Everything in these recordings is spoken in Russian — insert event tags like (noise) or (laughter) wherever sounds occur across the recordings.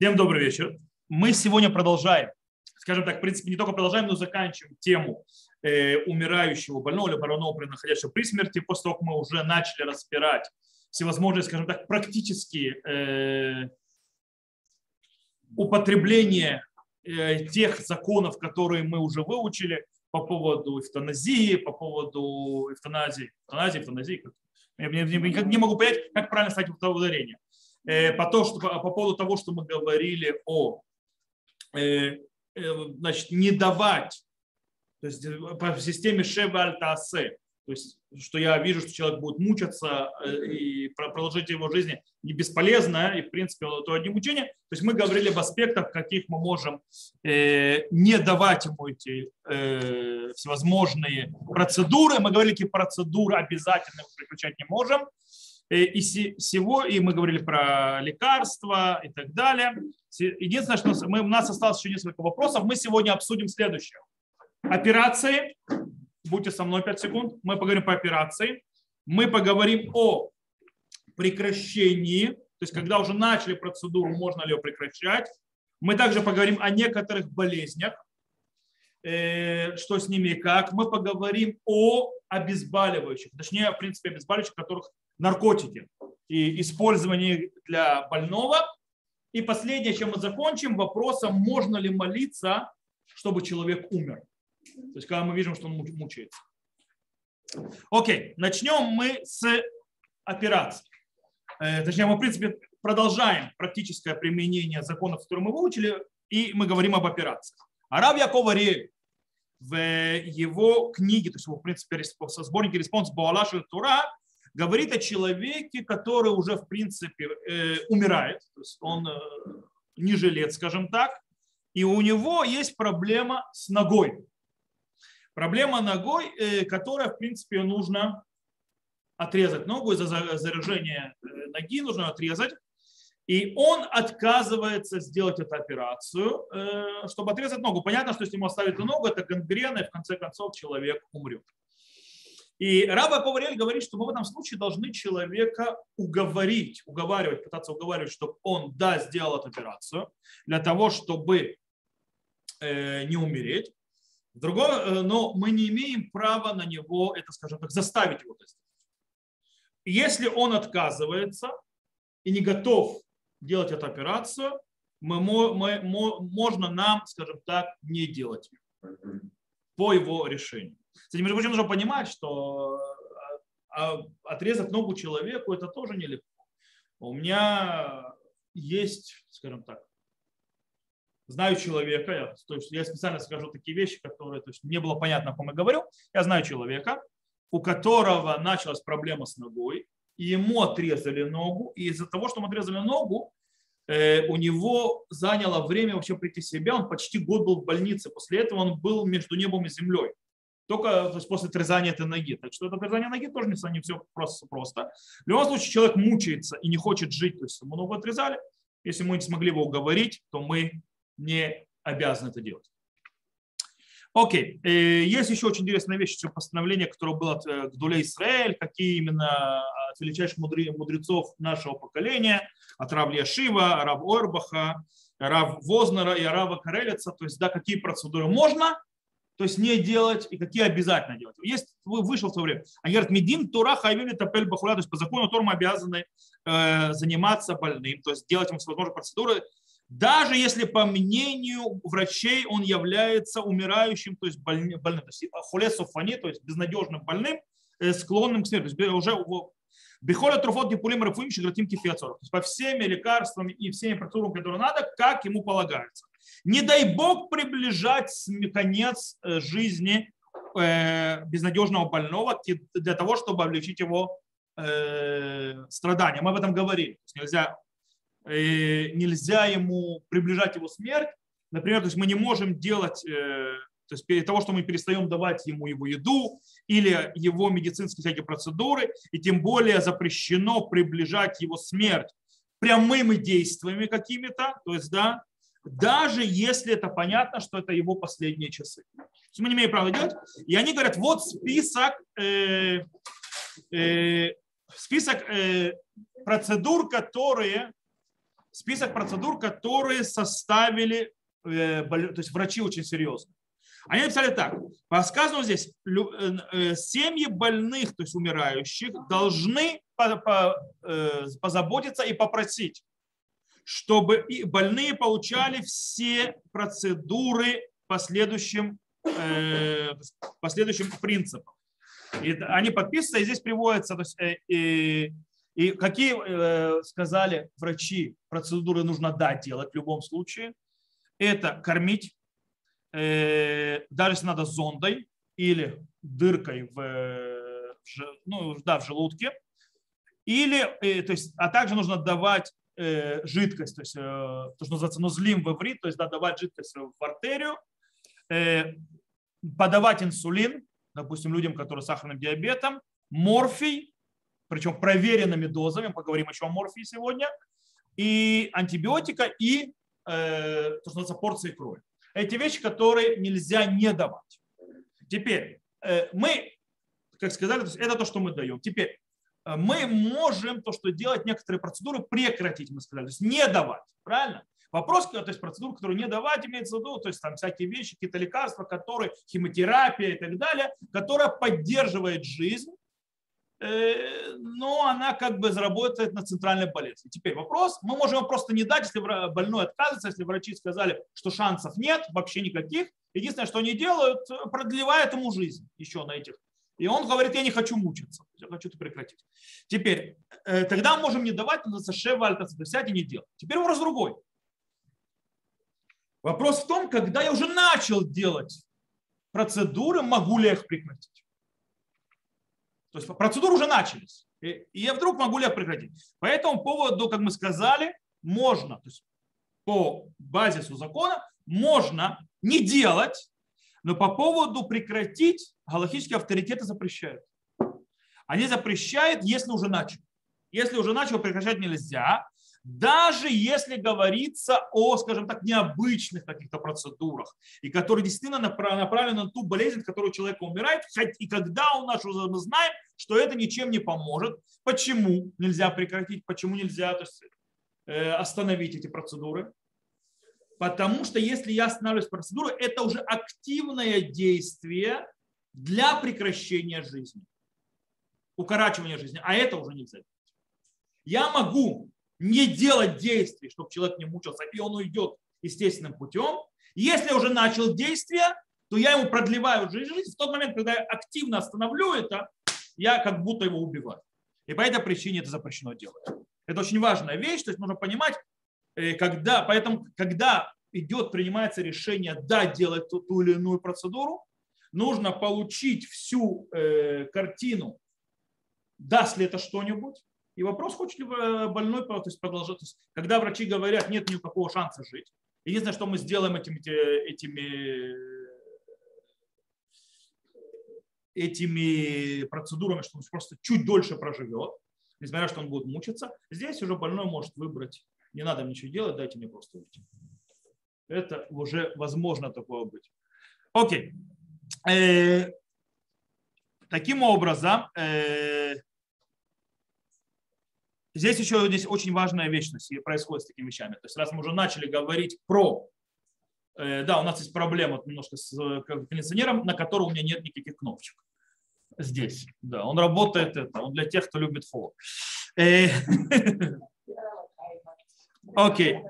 Всем добрый вечер. Мы сегодня продолжаем, скажем так, в принципе, не только продолжаем, но заканчиваем тему э, умирающего больного или больного, находящего при смерти, после того, как мы уже начали разбирать всевозможные, скажем так, практические э, употребления э, тех законов, которые мы уже выучили по поводу эвтаназии, по поводу эвтаназии, эвтаназии, эвтаназии. Я не, не могу понять, как правильно ставить это ударение. Э, по, то, что, по, по поводу того, что мы говорили о э, э, значит, не давать, то есть по системе Шева Альтаасе, то есть, что я вижу, что человек будет мучаться и продолжить его жизни не бесполезно, и в принципе то одни мучения. То есть мы говорили об аспектах, каких мы можем не давать ему эти всевозможные процедуры. Мы говорили, какие процедуры обязательно прекращать не можем. Э, и всего, и мы говорили про лекарства и так далее. Единственное, что мы, у нас осталось еще несколько вопросов. Мы сегодня обсудим следующее. Операции. Будьте со мной 5 секунд. Мы поговорим по операции. Мы поговорим о прекращении, то есть когда уже начали процедуру, можно ли ее прекращать. Мы также поговорим о некоторых болезнях, э, что с ними и как. Мы поговорим о обезболивающих, точнее, в принципе, обезболивающих, которых наркотики и использование для больного. И последнее, чем мы закончим, вопросом, можно ли молиться, чтобы человек умер. То есть, когда мы видим, что он мучается. Окей, начнем мы с операции. Э, точнее, мы, в принципе, продолжаем практическое применение законов, которые мы выучили, и мы говорим об операциях. Араб Яков в его книге, то есть, в принципе, сборнике «Респонс Баалаша Тура» говорит о человеке, который уже, в принципе, э, умирает, то есть он э, не жилец, скажем так, и у него есть проблема с ногой. Проблема ногой, э, которая, в принципе, нужно отрезать ногу из-за заражения ноги, нужно отрезать. И он отказывается сделать эту операцию, чтобы отрезать ногу. Понятно, что если ему оставить ногу, это гангрена, и в конце концов человек умрет. И Раба Коварель говорит, что мы в этом случае должны человека уговорить, уговаривать, пытаться уговаривать, чтобы он, да, сделал эту операцию, для того, чтобы э, не умереть. Другое, э, но мы не имеем права на него, это, скажем так, заставить его сделать. Если он отказывается и не готов делать эту операцию, мы, мы, можно нам, скажем так, не делать по его решению. Кстати, между прочим, нужно понимать, что а, отрезать ногу человеку это тоже нелегко. У меня есть, скажем так, знаю человека, я, то есть я специально скажу такие вещи, которые то есть, не было понятно, о ком я говорю. Я знаю человека, у которого началась проблема с ногой, и ему отрезали ногу, и из-за того, что ему отрезали ногу, э, у него заняло время вообще прийти в себя, он почти год был в больнице, после этого он был между небом и землей только то есть после отрезания этой ноги. Так что это отрезание ноги тоже не, все просто, просто. В любом случае человек мучается и не хочет жить, то есть ему ногу отрезали. Если мы не смогли его уговорить, то мы не обязаны это делать. Окей, э, есть еще очень интересная вещь, что постановление, которое было э, Гдулей Израиль, какие именно от величайших мудрецов нашего поколения, от Рав Яшива, Рав Орбаха, Рав Вознера и Рава Карелица, то есть да, какие процедуры можно, то есть не делать, и какие обязательно делать. Есть, вышел в то время. Они говорят, медин тура хайвили тапель бахуля, то есть по закону Тор мы обязаны э, заниматься больным, то есть делать ему всевозможные процедуры, даже если по мнению врачей он является умирающим, то есть больным, больным то есть хулесофани, то есть безнадежным больным, э, склонным к смерти. То есть уже Бихоля труфот дипулим рафуим шигратим кифиацоров. То есть по всеми лекарствам и всеми процедурам, которые надо, как ему полагается. Не дай Бог приближать конец э, жизни э, безнадежного больного для того, чтобы облегчить его э, страдания. Мы об этом говорили. нельзя, нельзя ему приближать его смерть. Например, то есть мы не можем делать, то есть перед того, что мы перестаем давать ему его еду или его медицинские всякие процедуры, и тем более запрещено приближать его смерть прямыми действиями какими-то, то есть, да, даже если это понятно, что это его последние часы. мы не имеем права делать. И они говорят, вот список, э, э, список э, процедур, которые список процедур, которые составили, э, то есть врачи очень серьезно. Они написали так. По здесь, семьи больных, то есть умирающих, должны позаботиться и попросить, чтобы больные получали все процедуры последующим, последующим принципам. И они подписываются, и здесь приводятся, то есть, и, и какие э, сказали врачи, процедуры нужно да делать в любом случае. Это кормить, э, даже если надо зондой или дыркой в, ну, да, в желудке. Или, э, то есть, а также нужно давать э, жидкость, то есть э, то, что называется нузлим в иврит, то есть да, давать жидкость в артерию, э, подавать инсулин, допустим, людям, которые с сахарным диабетом, морфий, причем проверенными дозами, поговорим еще о морфии сегодня, и антибиотика, и э, то, что называется порции крови. Эти вещи, которые нельзя не давать. Теперь, э, мы, как сказали, то это то, что мы даем. Теперь, мы можем то, что делать, некоторые процедуры прекратить, мы сказали, то есть не давать, правильно? Вопрос, то есть процедуры, которые не давать, имеется в виду, то есть там всякие вещи, какие-то лекарства, которые, химиотерапия и так далее, которая поддерживает жизнь, э, но она как бы заработает на центральной болезни. Теперь вопрос, мы можем просто не дать, если больной отказывается, если врачи сказали, что шансов нет, вообще никаких. Единственное, что они делают, продлевают ему жизнь еще на этих. И он говорит, я не хочу мучиться, я хочу это прекратить. Теперь, э, тогда мы можем не давать, но за шева альтаса, взять и не делать. Теперь вопрос другой. Вопрос в том, когда я уже начал делать процедуры, могу ли я их прекратить. То есть процедуры уже начались. И я вдруг могу ли я прекратить. По этому поводу, как мы сказали, можно, то есть по базису закона, можно не делать, но по поводу прекратить галактические авторитеты запрещают. Они запрещают, если уже начал. Если уже начал, прекращать нельзя даже если говорится о, скажем так, необычных каких-то процедурах, и которые действительно направлены на ту болезнь, которую человек умирает, и когда у нас уже мы знаем, что это ничем не поможет, почему нельзя прекратить, почему нельзя то есть, э, остановить эти процедуры. Потому что если я останавливаюсь процедуру, это уже активное действие для прекращения жизни, укорачивания жизни, а это уже нельзя. Я могу не делать действий, чтобы человек не мучился, и он уйдет естественным путем. Если я уже начал действие, то я ему продлеваю жизнь. В тот момент, когда я активно остановлю это, я как будто его убиваю. И по этой причине это запрещено делать. Это очень важная вещь, то есть нужно понимать, когда, поэтому, когда идет, принимается решение, да, делать ту, ту или иную процедуру, нужно получить всю э, картину, даст ли это что-нибудь, и вопрос, хочет ли больной то есть продолжать. То есть, когда врачи говорят, нет никакого шанса жить. Единственное, что мы сделаем этими, этими, этими процедурами, что он просто чуть дольше проживет, несмотря на то, что он будет мучиться, здесь уже больной может выбрать, не надо ничего делать, дайте мне просто уйти. Это уже возможно такое быть. Окей. Э, таким образом, э, Здесь еще здесь очень важная вещь происходит с такими вещами. То есть раз мы уже начали говорить про... Э, да, у нас есть проблема немножко с кондиционером, на котором у меня нет никаких кнопочек. Здесь, да, он работает, это, он для тех, кто любит холод. (laughs) Окей.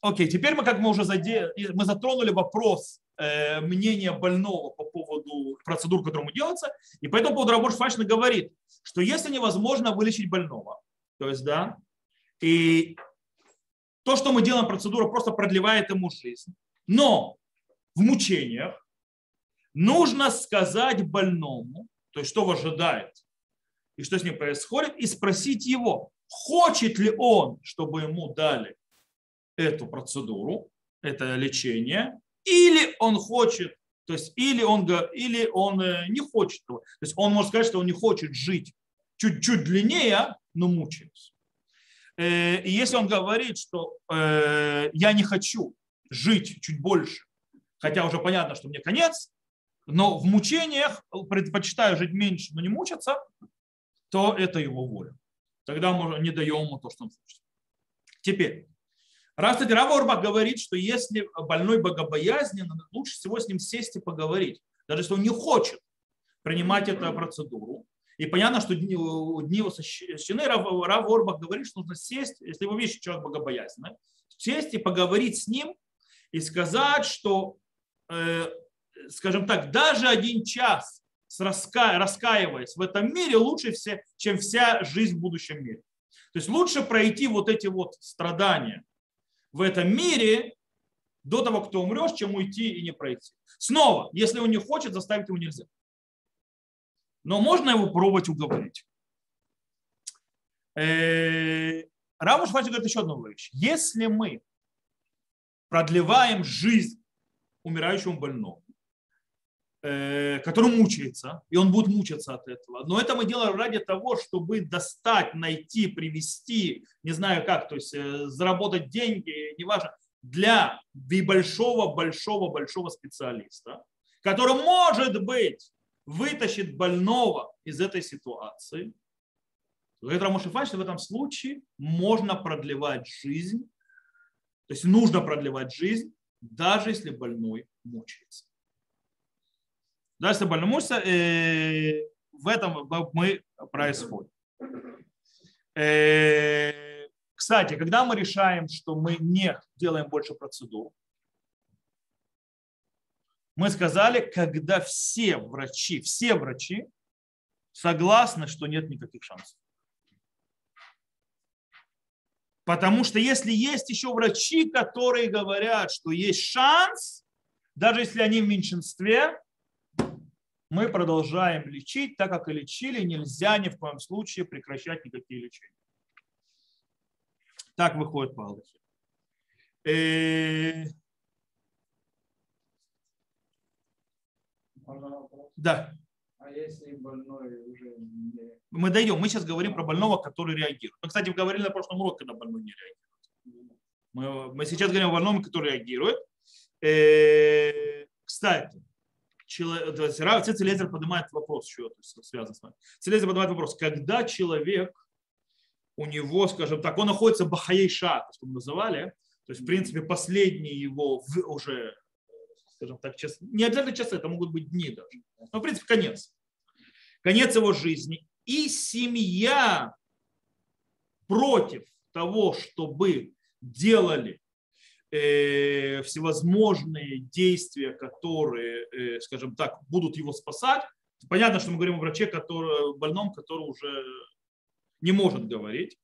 Окей, теперь мы, как мы уже заде... мы затронули вопрос э, мнения больного по поводу процедур, которые ему делаются, и по этому поводу Рабош Фашна говорит, что если невозможно вылечить больного, то есть, да, и то, что мы делаем процедура, просто продлевает ему жизнь. Но в мучениях нужно сказать больному, то есть что его ожидает, и что с ним происходит, и спросить его, хочет ли он, чтобы ему дали эту процедуру, это лечение, или он хочет, то есть или он, или он э, не хочет. То есть он может сказать, что он не хочет жить чуть-чуть длиннее, но мучаюсь. Э, и если он говорит, что э, я не хочу жить чуть больше, хотя уже понятно, что мне конец, но в мучениях предпочитаю жить меньше, но не мучаться, то это его воля. Тогда мы не даем ему то, что он хочет. Теперь, Раз, кстати, Рав Орбах говорит, что если больной богобоязнен, лучше всего с ним сесть и поговорить. Даже если он не хочет принимать эту процедуру. И понятно, что дни, дни его сочтены. Рав, говорит, что нужно сесть, если вы видите человек богобоязненный, сесть и поговорить с ним и сказать, что, э, скажем так, даже один час раска, раскаиваясь в этом мире лучше, все, чем вся жизнь в будущем мире. То есть лучше пройти вот эти вот страдания в этом мире до того, кто умрешь, чем уйти и не пройти. Снова, если он не хочет, заставить его нельзя. Но можно его пробовать уговорить. Э, Рамуш Фати говорит еще одну вещь. Если мы продлеваем жизнь умирающему больному, который мучается, и он будет мучиться от этого. Но это мы делаем ради того, чтобы достать, найти, привести, не знаю как, то есть э, заработать деньги, неважно, для большого-большого-большого специалиста, который, может быть, вытащит больного из этой ситуации. Говорит Рамушифан, что в этом случае можно продлевать жизнь, то есть нужно продлевать жизнь, даже если больной мучается. Больной мучается, э, в этом мы происходим. Э, кстати, когда мы решаем, что мы не делаем больше процедур, мы сказали, когда все врачи, все врачи согласны, что нет никаких шансов. Потому что если есть еще врачи, которые говорят, что есть шанс, даже если они в меньшинстве, мы продолжаем лечить, так как и лечили, нельзя ни в коем случае прекращать никакие лечения. Так выходит по Аллахе. Э, да. А если больной уже не... Мы дойдем. Мы сейчас говорим про больного, который реагирует. Мы, кстати, говорили на прошлом уроке, когда больной не реагирует. Мы, мы сейчас говорим о больном, который реагирует. Э, кстати, Цицелезер поднимает вопрос, что это связано с вами. Цицелезер поднимает вопрос, когда человек, у него, скажем так, он находится бахаейша, что мы называли, то есть, в принципе, последний его уже скажем так, час, не обязательно часы, это могут быть дни даже. Но, в принципе, конец. Конец его жизни. И семья против того, чтобы делали всевозможные действия, которые, э, скажем так, будут его спасать. Понятно, что мы говорим о враче, который, больном, который уже не может говорить.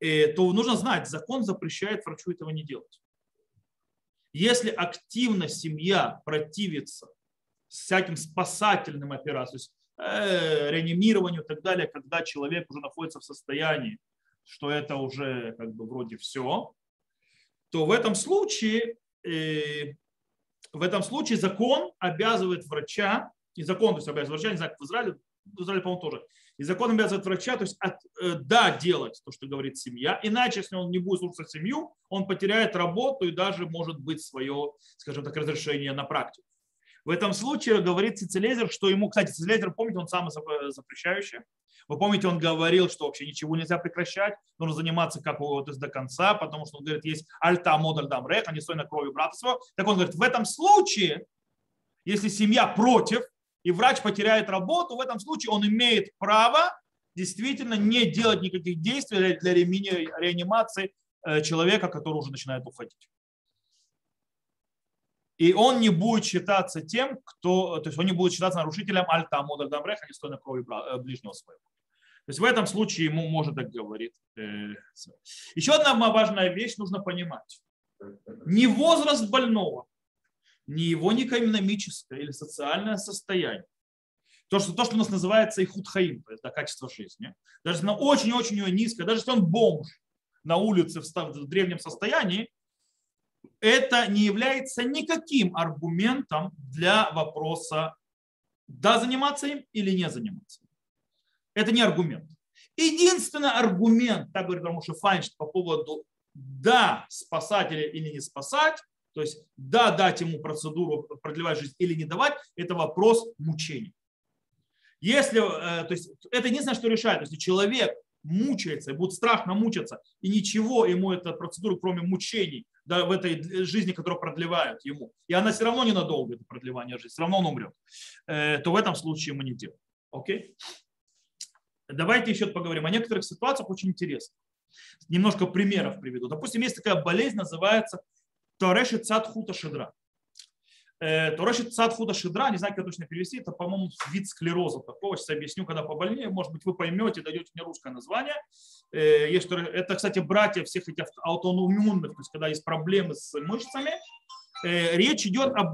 Э, то нужно знать, закон запрещает врачу этого не делать. Если активно семья противится всяким спасательным операциям, э, реанимированию и так далее, когда человек уже находится в состоянии, что это уже как бы вроде все, то в этом случае, э, в этом случае закон обязывает врача, и закон то есть обязывает врача, не знаю, в Израиле, в Израиле, по-моему, тоже, и закон обязывает врача, то есть от, э, да, делать то, что говорит семья. Иначе, если он не будет слушаться семью, он потеряет работу и даже может быть свое, скажем так, разрешение на практику. В этом случае говорит Цицелезер, что ему, кстати, Цицелезер, помните, он самый запрещающий. Вы помните, он говорил, что вообще ничего нельзя прекращать, нужно заниматься как вот до конца, потому что он говорит, есть альта модаль дамрех, а не стой на крови брата своего. Так он говорит, в этом случае, если семья против, и врач потеряет работу, в этом случае он имеет право действительно не делать никаких действий для реанимации э, человека, который уже начинает уходить. И он не будет считаться тем, кто, то есть он не будет считаться нарушителем альта модаль дамреха, не стоя на крови э, ближнего своего. То есть в этом случае ему может так говорить. Э, Еще одна важная вещь нужно понимать. Не возраст больного, не его не экономическое или социальное состояние. То, что, то, что у нас называется ихуд хаим, то есть качество жизни. Даже если оно очень-очень низкое, даже если он бомж на улице в древнем состоянии, это не является никаким аргументом для вопроса, да, заниматься им или не заниматься. Это не аргумент. Единственный аргумент, так говорит Рамуша Файнштейн по поводу да, спасать или не спасать, то есть да, дать ему процедуру продлевать жизнь или не давать, это вопрос мучений. Если, э, то есть это единственное, что решает. Если человек мучается, будет страшно мучиться, и ничего ему эта процедура, кроме мучений, да, в этой жизни, которую продлевают ему, и она все равно ненадолго, это продлевание жизни, все равно он умрет, э, то в этом случае мы не делаем. Окей? Давайте еще поговорим о некоторых ситуациях очень интересных. Немножко примеров приведу. Допустим, есть такая болезнь, называется Тореши Цадхута Шедра. Э, Тореши Цадхута Шедра, не знаю, как точно перевести, это, по-моему, вид склероза такого. Сейчас объясню, когда побольнее. Может быть, вы поймете, дадете мне русское название. Э, есть, это, кстати, братья всех этих аутоиммунных, то есть когда есть проблемы с мышцами. Э, речь идет о,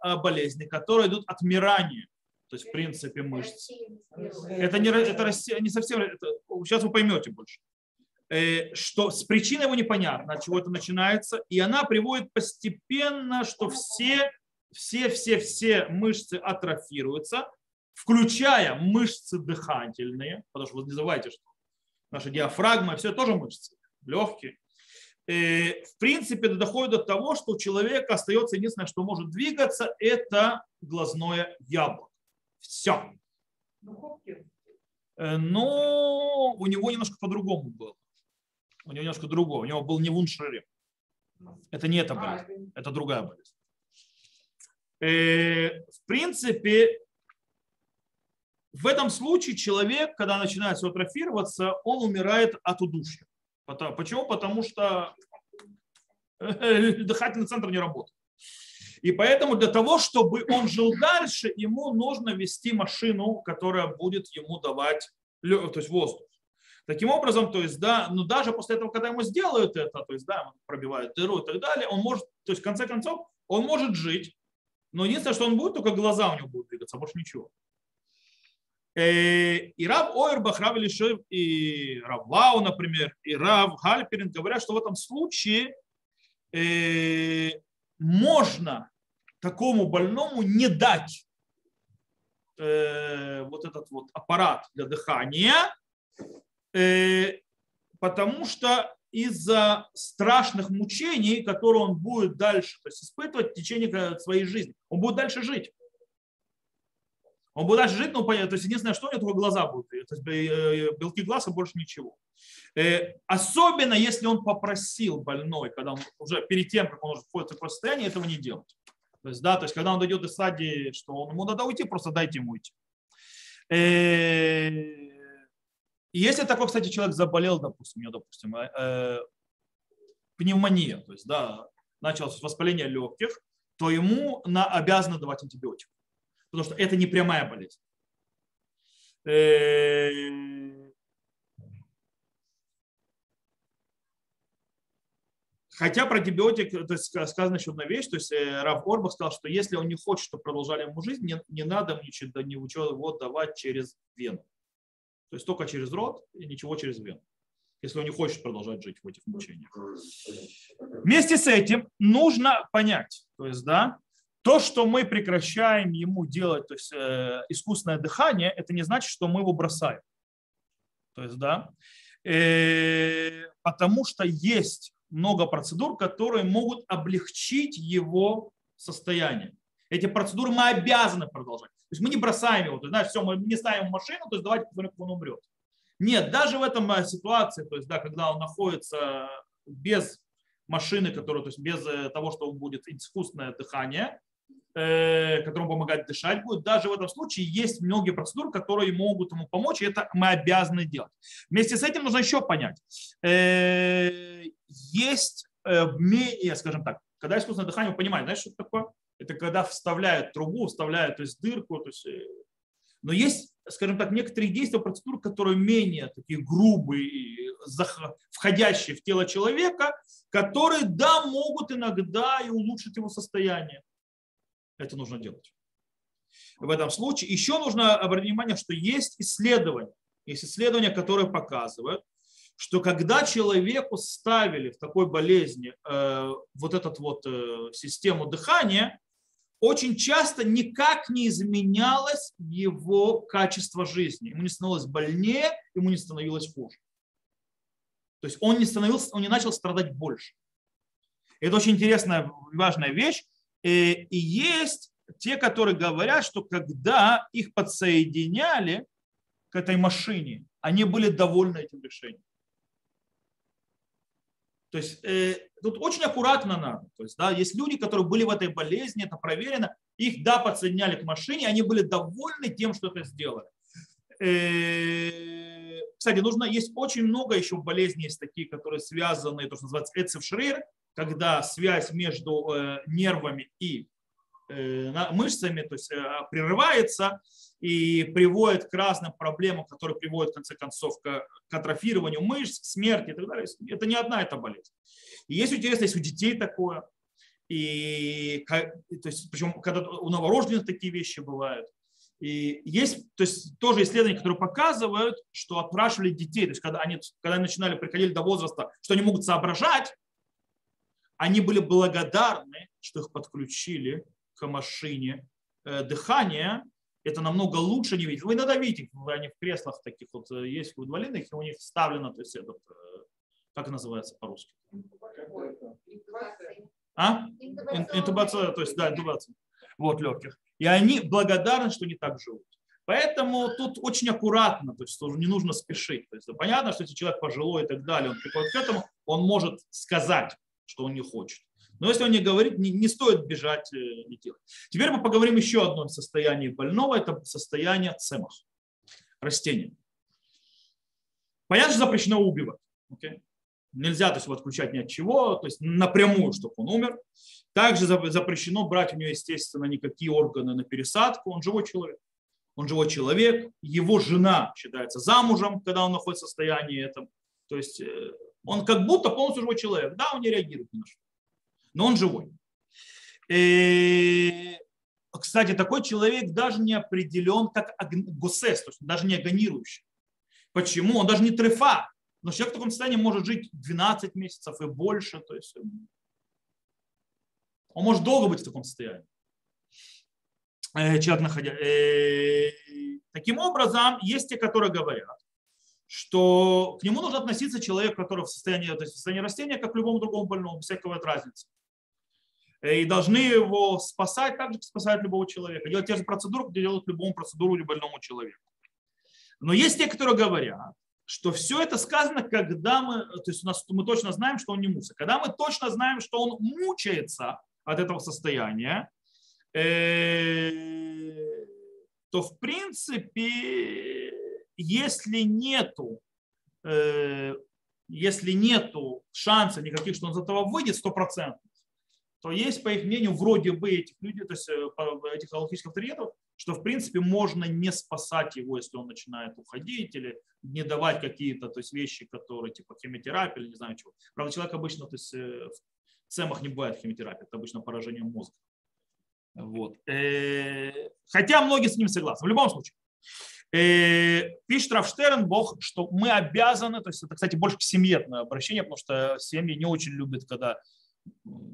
о болезни, которые идут отмирания то есть в принципе мышц. Это не, это не совсем, это, сейчас вы поймете больше. Э, что с причиной его непонятно, от чего это начинается, и она приводит постепенно, что все, все, все, все мышцы атрофируются, включая мышцы дыхательные, потому что вы не забывайте, что наша диафрагма, все тоже мышцы, легкие. И, э, в принципе, это доходит до того, что у человека остается единственное, что может двигаться, это глазное яблоко. Все. Э, но у него немножко по-другому было у него немножко другое. У него был не вуншерим. Это не эта болезнь, это другая болезнь. Э, в принципе, в этом случае человек, когда начинает все атрофироваться, он умирает от удушья. Почему? Потому что (laughs) дыхательный центр не работает. И поэтому для того, чтобы он жил дальше, ему нужно вести машину, которая будет ему давать то есть воздух. Таким образом, то есть, да, но даже после этого, когда ему сделают это, то есть, да, пробивают дыру и так далее, он может, то есть, в конце концов, он может жить, но единственное, что он будет, только глаза у него будут двигаться, больше ничего. Э, и Рав Ойрбах, Рав Илишев и Рав Лау, например, и Рав Гальперин говорят, что в этом случае э, можно такому больному не дать э, вот этот вот аппарат для дыхания, потому что из-за страшных мучений, которые он будет дальше то есть испытывать в течение своей жизни, он будет дальше жить. Он будет дальше жить, но то есть единственное, что у него только глаза будут, то есть э, белки глаза больше ничего. Э, особенно если он попросил больной, когда он уже перед тем, как он уже входит в такое состояние, этого не делать. То есть, да, то есть, когда он дойдет до стадии, что он, ему надо уйти, просто дайте ему уйти. И если такой, кстати, человек заболел, допустим, у него, допустим, э, э, пневмония, то есть, да, началось воспаление легких, то ему на, обязаны давать антибиотик. Потому что это не прямая болезнь. Э, хотя про антибиотик, то есть сказано еще одна вещь, то есть Рав Орбах сказал, что если он не хочет, чтобы продолжали ему жизнь, не, не надо ничего, ничего его давать через вену. То есть только через рот и ничего через вену, если он не хочет продолжать жить в этих мучениях. Вместе с этим нужно понять, то есть, да, то, что мы прекращаем ему делать, то есть э, искусственное дыхание, это не значит, что мы его бросаем. То есть, да, э, потому что есть много процедур, которые могут облегчить его состояние. Эти процедуры мы обязаны продолжать. То есть мы не бросаем его, то есть, знаешь, все, мы не ставим машину, то есть давайте посмотрим, как он умрет. Нет, даже в этом э, ситуации, то есть, да, когда он находится без машины, которая, то есть без э, того, что он будет искусственное дыхание, которому помогать дышать будет, даже в этом случае есть многие процедуры, которые могут ему помочь, и это мы обязаны делать. Вместе с этим нужно еще понять, есть менее, скажем так, когда искусственное дыхание, вы понимаете, знаешь, что это такое? Это когда вставляют трубу, вставляют то есть, дырку. То есть, э, но есть, скажем так, некоторые действия, процедуры, которые менее такие грубые, входящие в тело человека, которые, да, могут иногда и улучшить его состояние. Это нужно делать. В этом случае еще нужно обратить внимание, что есть исследования. Есть исследования, которые показывают, что когда человеку ставили в такой болезни э, вот эту вот э, систему дыхания, очень часто никак не изменялось его качество жизни. Ему не становилось больнее, ему не становилось хуже. То есть он не, становился, он не начал страдать больше. Это очень интересная, важная вещь. И есть те, которые говорят, что когда их подсоединяли к этой машине, они были довольны этим решением. То есть э, тут очень аккуратно надо. То есть, да, есть люди, которые были в этой болезни, это проверено, их, да, подсоединяли к машине, они были довольны тем, что это сделали. Э, кстати, нужно, есть очень много еще болезней, есть такие, которые связаны, то, что называется эцефшрейр, когда связь между э, нервами и э, мышцами то есть, прерывается и приводит к разным проблемам, которые приводят, в конце концов, к, к атрофированию мышц, к смерти и так далее. Это не одна эта болезнь. И есть интересно, есть у детей такое, и, то есть, причем когда у новорожденных такие вещи бывают. И есть то есть, тоже исследования, которые показывают, что опрашивали детей, то есть когда они, когда они начинали, приходили до возраста, что они могут соображать, они были благодарны, что их подключили к машине э, дыхания. Это намного лучше не видеть. Вы иногда видите, они в креслах таких вот э, есть в инвалидных, и у них вставлено, то есть этот, э, как называется по-русски? А? Интубация, то есть, да, интубация. Вот, легких. И они благодарны, что не так живут. Поэтому тут очень аккуратно, то есть не нужно спешить. То есть понятно, что если человек пожилой и так далее, он приходит к этому, он может сказать, что он не хочет. Но если он не говорит, не, не стоит бежать и делать. Теперь мы поговорим еще о одном состоянии больного, это состояние цемах, растения. Понятно, что запрещено убивать. Okay? Нельзя то есть, его отключать ни от чего, то есть напрямую, чтобы он умер. Также запрещено брать у него, естественно, никакие органы на пересадку. Он живой человек. Он живой человек. Его жена считается замужем, когда он находится в состоянии этом. То есть э, он как будто полностью живой человек. Да, он не реагирует ни на что. Но он живой. И, э, кстати, такой человек даже не определен как гусес, то есть даже не агонирующий. Почему? Он даже не трефа. Но человек в таком состоянии может жить 12 месяцев и больше. То есть он может долго быть в таком состоянии. Э, человек находя. Э, таким образом, есть те, которые говорят, что к нему нужно относиться человек, который в состоянии, то есть в состоянии растения, как к любому другому больному, без всякого разницы. Э, и должны его спасать так же, как спасают любого человека. Делать те же процедуры, как делают любому процедуру или больному человеку. Но есть те, которые говорят, что все это сказано, когда мы, то есть у нас, мы точно знаем, что он не мусор. Когда мы точно знаем, что он мучается от этого состояния, э, то в принципе, если нету, э, если нету шанса никаких, что он из этого выйдет 100%, то есть, по их мнению, вроде бы этих людей, то есть э, этих аллахических авторитетов, что в принципе можно не спасать его, если он начинает уходить или не давать какие-то то есть, вещи, которые типа химиотерапия или не знаю чего. Правда, человек обычно то есть, в цемах не бывает химиотерапии, это обычно поражение мозга. Вот. Э, хотя многие с ним согласны. В любом случае. Э, пишет Рафштерн, Бог, что мы обязаны, то есть это, кстати, больше к семье обращение, потому что семьи не очень любят, когда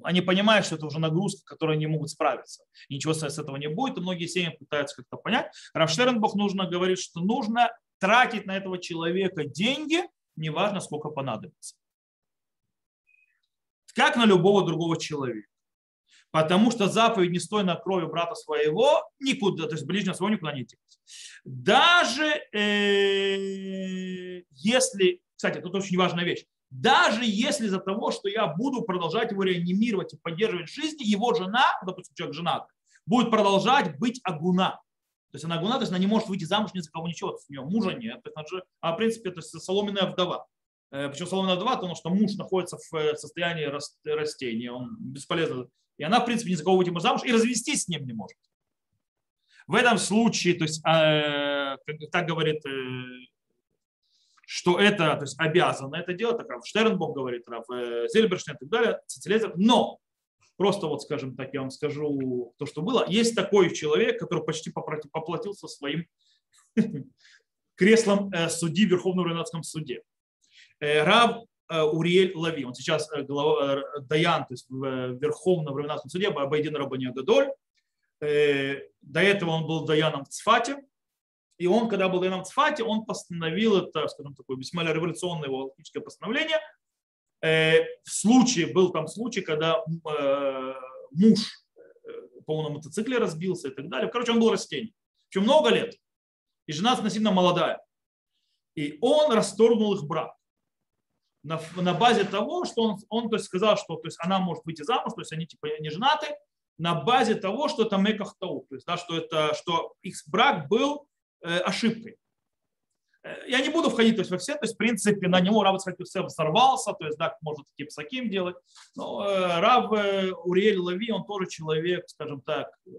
они понимают, что это уже нагрузка, которой они могут справиться. И ничего с этого не будет, и многие семьи пытаются как-то понять. Рафштернбах нужно говорить, что нужно тратить на этого человека деньги, неважно, сколько понадобится как на любого другого человека. Потому что заповедь «не стой на крови брата своего» никуда, то есть ближнего своего никуда не делать. Даже э, если, кстати, тут очень важная вещь, даже если из-за того, что я буду продолжать его реанимировать и поддерживать в жизни, его жена, допустим, человек женат, будет продолжать быть агуна. То есть она агуна, то есть она не может выйти замуж ни за кого ничего, то есть у нее мужа нет, то есть она же, а в принципе, то есть соломенная вдова. Э, Причем Соломона 2, потому что муж находится в э, состоянии растения, он бесполезно. И она, в принципе, ни за кого выйти замуж и развестись с ним не может. В этом случае, то есть, э, так говорит, что это то есть, обязано это делать, так Раф Штернбок говорит, Раф Зельберштейн и так далее, Цицелезер. Но, просто вот, скажем так, я вам скажу то, что было. Есть такой человек, который почти поплатился своим (laughs) креслом судьи в Верховном Ренатском суде. Э, Рав э, Уриэль Лави, он сейчас э, глава, Даян, то есть в Верховном Равенатском суде, Байдин Рабани Гадоль. До этого он был Даяном в Цфате. И он, когда был Даяном в Цфате, он постановил это, скажем, такое весьма революционное его логическое постановление. В случае, был там случай, когда муж по на мотоцикле разбился и так далее. Короче, он был растение. Причем много лет. И жена относительно молодая. И он расторгнул их брак на, на базе того, что он, он то есть, сказал, что то есть, она может выйти замуж, то есть они типа не женаты, на базе того, что это мекахтау, то есть, да, что, это, что их брак был э, ошибкой. Э, я не буду входить то есть, во все, то есть, в принципе, на него Рав Ицхак сорвался, то есть, да, может такие псаким делать, но э, Рав э, Уриэль Лави, он тоже человек, скажем так, э,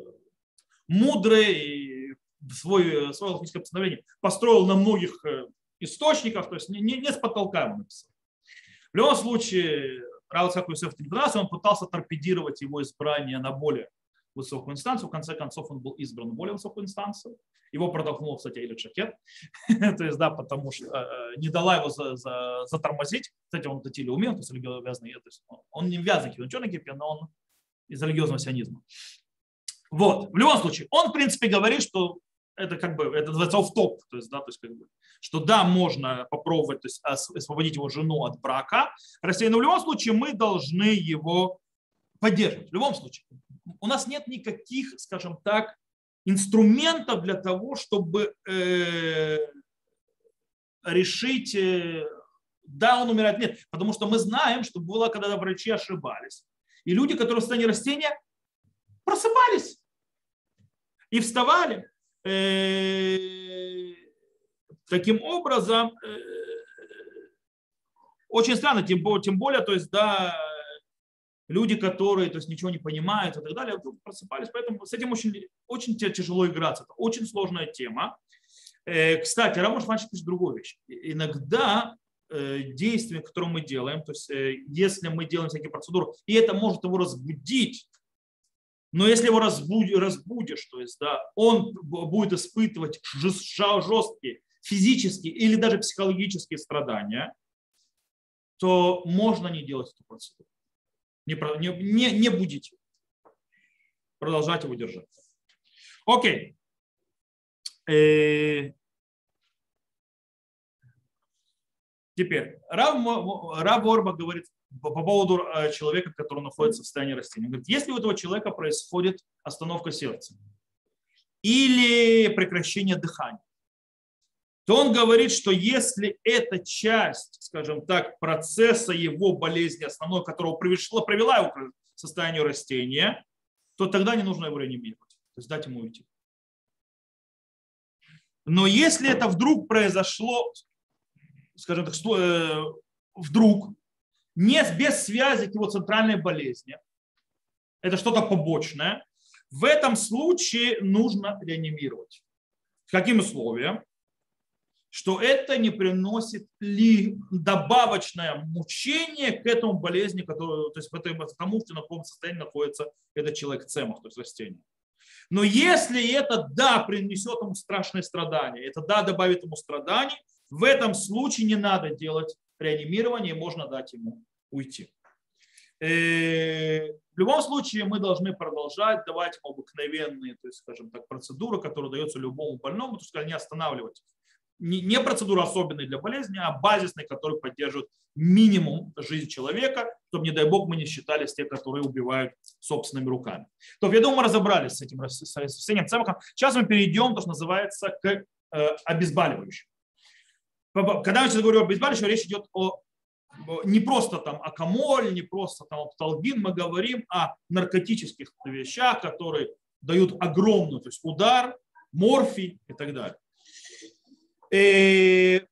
мудрый, и свой, свое логическое постановление построил на многих источниках, то есть не, не, не с потолка ему написал. В любом случае, Рав Ицхак Юсеф он пытался торпедировать его избрание на более высокую инстанцию. В конце концов, он был избран в более высокую инстанцию. Его протолкнул, кстати, Элит Шакет. (laughs) то есть, да, потому что э, не дала его за, за, затормозить. Кстати, он Татили умел, то есть религиозный, то есть он не вязаный он черный кипи, но он из религиозного сионизма. Вот, в любом случае, он, в принципе, говорит, что это как бы, это называется оф-топ, то есть, да, то есть, как бы, что да, можно попробовать то есть, освободить его жену от брака Россия, но в любом случае мы должны его поддерживать. В любом случае, у нас нет никаких, скажем так, инструментов для того, чтобы э, решить, э, да, он умирает, нет, потому что мы знаем, что было, когда врачи ошибались. И люди, которые в состоянии растения, просыпались и вставали. Э, таким образом, э, очень странно, тем, тем более, то есть, да, люди, которые то есть, ничего не понимают и так далее, просыпались. Поэтому с этим очень, очень тяжело играться. Это очень сложная тема. Э, кстати, Рамош Фанчик пишет другую вещь. Иногда действия, которые мы делаем, то есть если мы делаем всякие процедуры, и это может его разбудить, но если его разбудишь, то есть, да, он будет испытывать жесткие физические или даже психологические страдания, то можно не делать эту процедуру. Не, не, не будить Продолжать его держать. Окей. Э, теперь, Рав, Рав Орба говорит по поводу э, человека, который находится в состоянии растения. Он говорит, если у этого человека происходит остановка сердца или прекращение дыхания, то он говорит, что если эта часть, скажем так, процесса его болезни основной, которого привела, привела его к состоянию растения, то тогда не нужно его реанимировать, то есть дать ему уйти. Но если это вдруг произошло, скажем так, э, вдруг, не без связи к его центральной болезни, это что-то побочное, в этом случае нужно реанимировать. Каким условием? Что это не приносит ли добавочное мучение к этому болезни, которую, то есть к тому, что на каком состоянии находится этот человек цемах, то есть растение. Но если это да, принесет ему страшные страдания, это да, добавит ему страданий, в этом случае не надо делать реанимирование, можно дать ему уйти. Э, в любом случае мы должны продолжать давать ему обыкновенные, то есть, скажем так, процедуры, которые даются любому больному, то есть не останавливать. Не, процедуры особенные для болезни, а базисные, которые поддерживают минимум жизнь человека, чтобы, не дай бог, мы не считались те, которые убивают собственными руками. То, я думаю, мы разобрались с этим, с этим. Сейчас мы перейдем, то, что называется, к э, обезболивающим. Когда я сейчас говорю об обезболивающем, речь идет о не просто там акамоль, не просто там апталгин, мы говорим о наркотических вещах, которые дают огромный то есть удар, морфий и так далее. И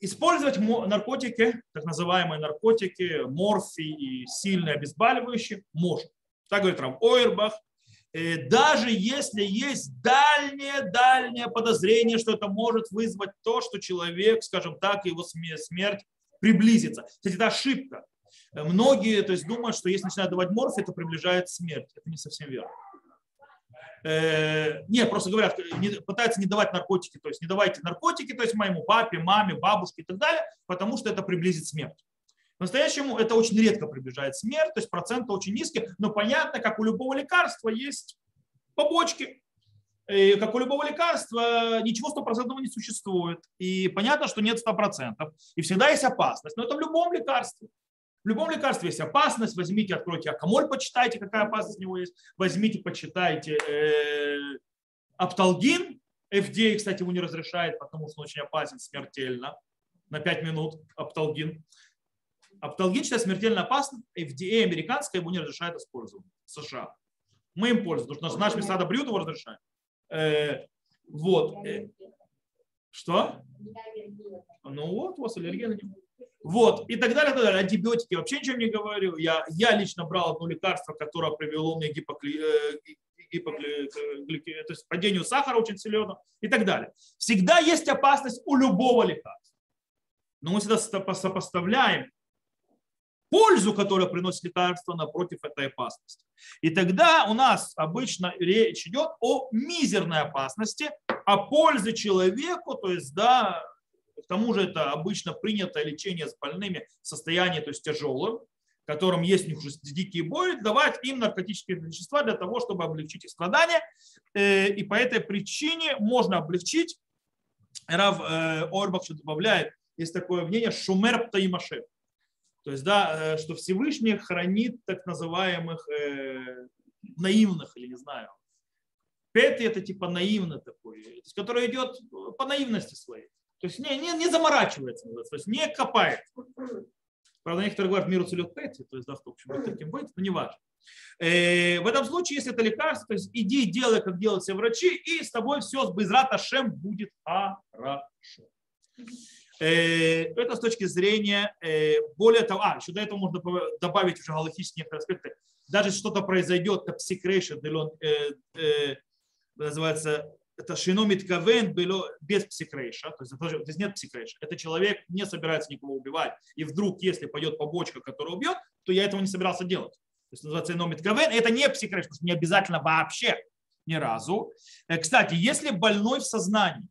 использовать наркотики, так называемые наркотики, морфий и сильные обезболивающие можно. Так говорит Рам Ойербах, Э, даже если есть дальнее-дальнее подозрение, что это может вызвать то, что человек, скажем так, его смерть приблизится. Кстати, это ошибка. Э, многие то есть, думают, что если начинают давать морфий, это приближает смерть. Это не совсем верно. Э, нет, просто говорят, не, пытаются не давать наркотики, то есть не давайте наркотики, то есть моему папе, маме, бабушке и так далее, потому что это приблизит смерть. По-настоящему это очень редко приближает смерть, то есть проценты очень низкие, но понятно, как у любого лекарства есть побочки. И как у любого лекарства ничего стопроцентного не существует. И понятно, что нет 100%. И всегда есть опасность. Но это в любом лекарстве. В любом лекарстве есть опасность. Возьмите, откройте акамоль, почитайте, какая опасность у него есть. Возьмите, почитайте э, апталгин, FDA, кстати, ему не разрешает, потому что он очень опасен смертельно. На 5 минут апталгин. Апталгин считается смертельно опасным. FDA американская ему не разрешает использовать. США. Мы им пользуемся, потому что наш Месада Брюд его разрешает. Э, вот. Э, что? Ну вот, у вас аллергия на него. Вот, и так далее, и так далее. Антибиотики вообще ничего не говорю. Я, я лично брал одно лекарство, которое привело мне гипокли, э, гипокли, то есть падению сахара очень сильно и так далее. Всегда есть опасность у любого лекарства. Но мы всегда сопоставляем пользу, которую приносит лекарство напротив этой опасности. И тогда у нас обычно речь идет о мизерной опасности, о пользе человеку, то есть, да, к тому же это обычно принятое лечение с больными в состоянии, то есть тяжелым, которым есть у них уже дикие боли, давать им наркотические вещества для того, чтобы облегчить их страдания. Э, и по этой причине можно облегчить. Рав э, Орбах добавляет, есть такое мнение, шумер птаимашев. То есть, да, э, что Всевышний хранит так называемых э, наивных, или не знаю. Пети это типа наивно такой, который идет по наивности своей. То есть не, не, не заморачивается, то есть не копает. Правда, некоторые говорят, миру целет Пети, то есть, да, в общем, таким будет, но не важно. Э, в этом случае, если это лекарство, то есть иди делай, как делают все врачи, и с тобой все с Безрат Ашем будет хорошо. Э, это с точки зрения, э, более того, а, еще до этого можно добавить уже галактические некоторые аспекты. Даже что-то произойдет, как псикрейшн, э, называется, это шиномит кавен без псикрейша, то есть здесь нет псикрейша. Это человек не собирается никого убивать. И вдруг, если пойдет побочка, которая убьет, то я этого не собирался делать. То есть называется иномит кавен. Это не псикрейш, потому что не обязательно вообще ни разу. Кстати, если больной в сознании,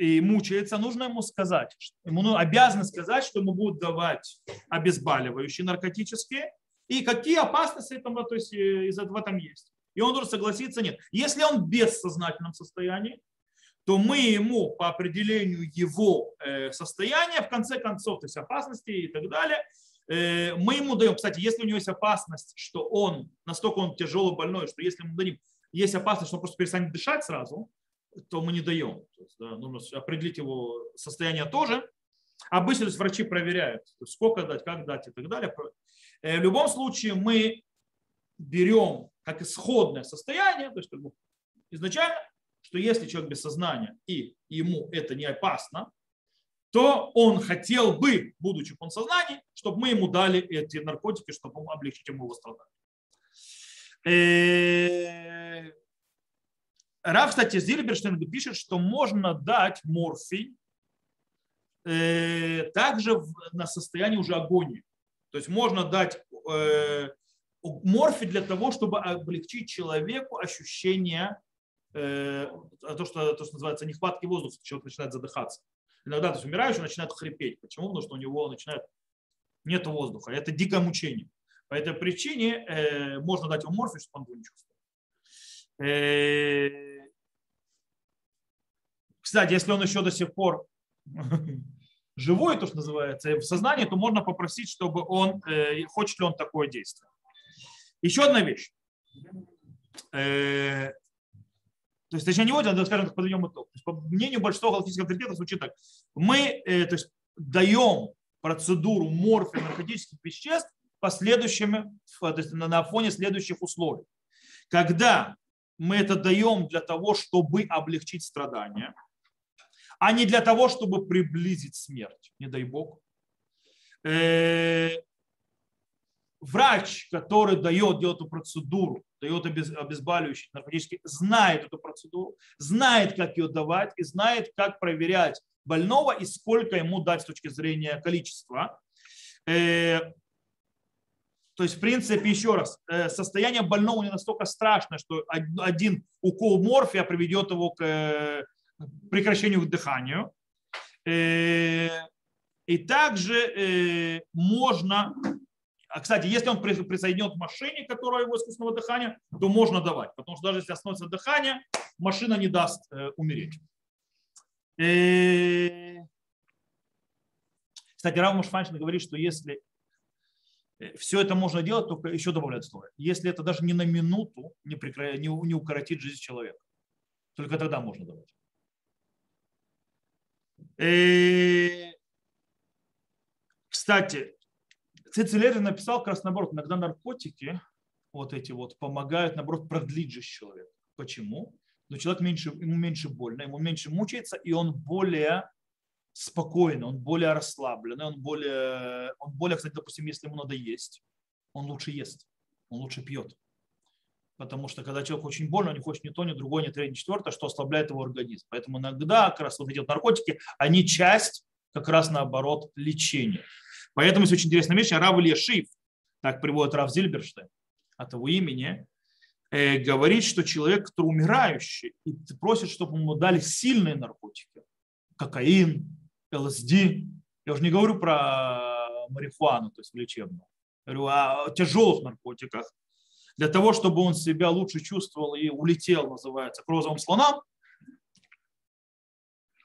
и мучается, нужно ему сказать, ему ну, обязаны сказать, что ему будут давать обезболивающие наркотические, и какие опасности там, то есть, э, из этого там есть. И он должен согласиться, нет. Если он в бессознательном состоянии, то мы ему по определению его э, состояния, в конце концов, то есть опасности и так далее, э, мы ему даем, кстати, если у него есть опасность, что он, настолько он тяжелый больной, что если мы дадим, есть опасность, что он просто перестанет дышать сразу, то мы не даем. То есть, да, нужно определить его состояние тоже. Обычно то есть, врачи проверяют, сколько дать, как дать и так далее. Э, в любом случае мы берем как исходное состояние, то есть как бы изначально, что если человек без сознания и ему это не опасно, то он хотел бы, будучи в сознании, чтобы мы ему дали эти наркотики, чтобы облегчить ему его страдания. Э, Раф, кстати, Зильберштейн пишет, что можно дать морфий э, также на состоянии уже агонии. То есть можно дать э, морфий для того, чтобы облегчить человеку ощущение, э, то, что, то, что называется нехватки воздуха, человек начинает задыхаться. Иногда то есть умирающий начинает хрипеть. Почему? Потому что у него начинает нет воздуха. Это дикое мучение. По этой причине э, можно дать ему морфий, чтобы он его не чувствовал. Кстати, если он еще до сих пор (laughs) живой, то, что называется, в сознании, то можно попросить, чтобы он, э, хочет ли он такое действие. Еще одна вещь. Э, то есть, точнее, не вот, а, скажем так, подведем итог. То есть, по мнению большинства галактических авторитетов звучит так. Мы э, то есть, даем процедуру морфия наркотических веществ последующими, то есть на фоне следующих условий. Когда мы это даем для того, чтобы облегчить страдания – а не для того, чтобы приблизить смерть, не дай бог. Э, врач, который дает, делает эту процедуру, дает обезболивающий наркотический, знает эту процедуру, знает, как ее давать и знает, как проверять больного и сколько ему дать с точки зрения количества. Э, то есть, в принципе, еще раз, э, состояние больного не настолько страшное, что один укол морфия приведет его к прекращению дыхания. Э, и также э, можно, а, кстати, если он присоединен к машине, которая его искусственного дыхания, то можно давать, потому что даже если остановится дыхание, машина не даст э, умереть. Кстати, Рав Мушфанчин говорит, что если все это можно делать, только еще добавляет слово. Если это даже не на минуту не, прекра... не укоротит жизнь человека. Только тогда можно давать. Кстати, Цицилер написал как раз наоборот, иногда наркотики вот эти вот помогают, наоборот, продлить жизнь человека. Почему? Но человек меньше, ему меньше больно, ему меньше мучается, и он более спокойный, он более расслабленный, он более, он более, кстати, допустим, если ему надо есть, он лучше ест, он лучше пьет. Потому что когда человек очень больно, он не хочет ни то, ни другое, ни третье, ни четвертое, что ослабляет его организм. Поэтому иногда как раз вот эти вот наркотики, они часть как раз наоборот лечения. Поэтому есть очень интересная вещь. Рав Ильяшив, так приводит Рав Зильберштейн от его имени, э, говорит, что человек, который умирающий, и просит, чтобы ему дали сильные наркотики, кокаин, ЛСД, я уже не говорю про марихуану, то есть лечебную, говорю о тяжелых наркотиках, для того, чтобы он себя лучше чувствовал и улетел, называется, к розовым слонам,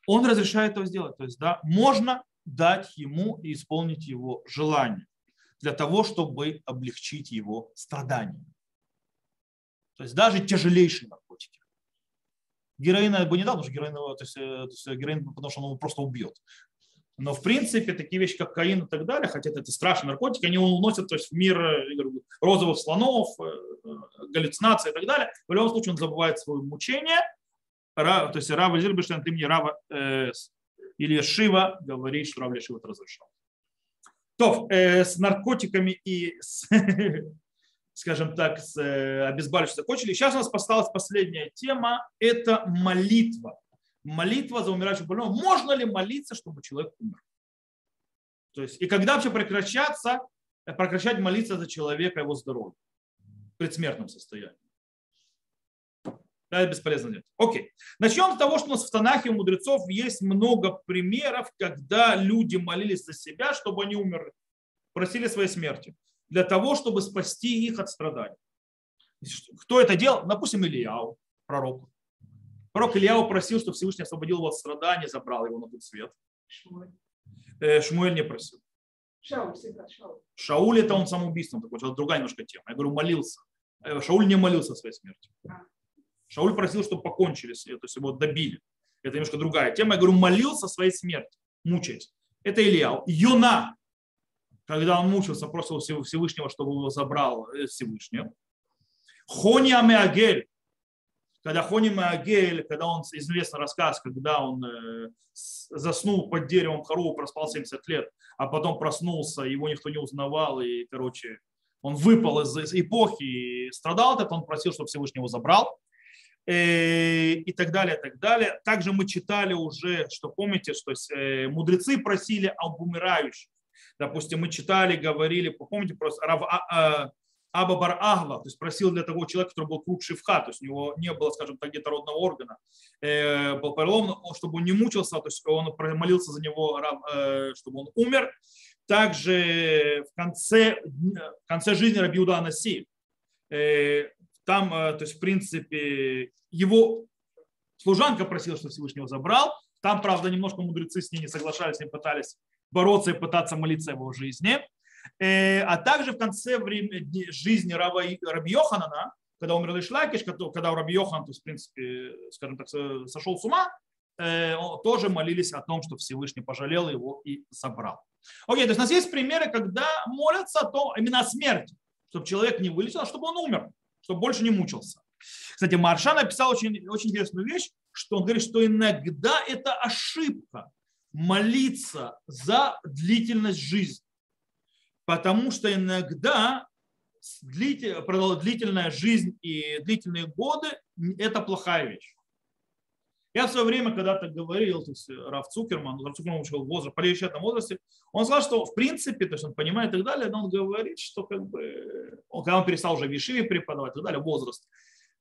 он разрешает это сделать. То есть, да, можно дать ему и исполнить его желание для того, чтобы облегчить его страдания. То есть даже тяжелейшие наркотики. Героина бы не дал, потому что героин, то есть, э, то есть героин, потому что он его просто убьет. Но в принципе такие вещи, как каин и так далее, хотя это страшные наркотики, они уносят то есть, в мир э, розовых слонов, э, галлюцинаций и так далее. В любом случае он забывает свое мучение. То есть Рава Зильбештейн, ты мне Рава э, или Шива говорит, что Рав Шива это разрешал. То, э, с наркотиками и с, (laughs) скажем так, с э, обезболивающим закончили. Сейчас у нас осталась последняя тема. Это молитва. Молитва за умирающего больного. Можно ли молиться, чтобы человек умер? То есть, и когда вообще прекращаться, прекращать молиться за человека, его здоровье в предсмертном состоянии? Да, это бесполезно делать. Окей. Начнем с того, что у нас в Танахе у мудрецов есть много примеров, когда люди молились за себя, чтобы они умерли. Просили своей смерти. Для того, чтобы спасти их от страданий. Кто это делал? Допустим, Ильяу, пророк. Пророк Ильяу просил, чтобы Всевышний освободил его от страданий, забрал его на тот свет. Шмуэль, э, Шмуэль не просил. Шауль всегда, Шауль. Шауль это он самоубийством такой, это другая немножко тема. Я говорю, молился. Э, Шауль не молился своей смерти. А. Шауль просил, чтобы покончили то есть его добили. Это немножко другая тема. Я говорю, молился своей смерти, мучаясь. Это Илья. Юна, когда он мучился, просил Всевышнего, чтобы его забрал э, Всевышний. Хони Амеагель, когда Хони Амеагель, когда он, известный рассказ, когда он э, заснул под деревом Хару, проспал 70 лет, а потом проснулся, его никто не узнавал, и, короче, он выпал из эпохи и страдал от он просил, чтобы Всевышний его забрал. Э, и так далее, и так далее. Также мы читали уже, что помните, что э, мудрецы просили об умирающих. Допустим, мы читали, говорили, помните, просто Аба Бар Агла, то есть просил для того человека, который был крут шивха, то есть у него не было, скажем так, детородного органа, э, был перелом, чтобы он не мучился, то есть он молился за него, чтобы он умер. Также в конце, в конце жизни Рабиуда Анаси, там, э, то есть, в принципе, его служанка просила, чтобы Всевышнего забрал. Там, правда, немножко мудрецы с ней не соглашались, не пытались бороться и пытаться молиться его жизни. Э, а также в конце времени, жизни Раба, Раби Йоханана, когда умер Лишлакиш, когда Раби Йохан, то есть, в принципе, скажем так, сошел с ума, э, тоже молились о том, что Всевышний пожалел его и забрал. Окей, то есть у нас есть примеры, когда молятся о том, именно о смерти, чтобы человек не вылечил, а чтобы он умер чтобы больше не мучился. Кстати, Марша написал очень, очень интересную вещь, что он говорит, что иногда это ошибка молиться за длительность жизни. Потому что иногда длительная жизнь и длительные годы – это плохая вещь. Я в свое время когда-то говорил, то есть Раф Цукерман, Раф Цукерман учил в возрасте, в возрасте, он сказал, что в принципе, то есть он понимает и так далее, но он говорит, что как бы, он, когда он перестал уже в Вишиве преподавать и так далее, возраст,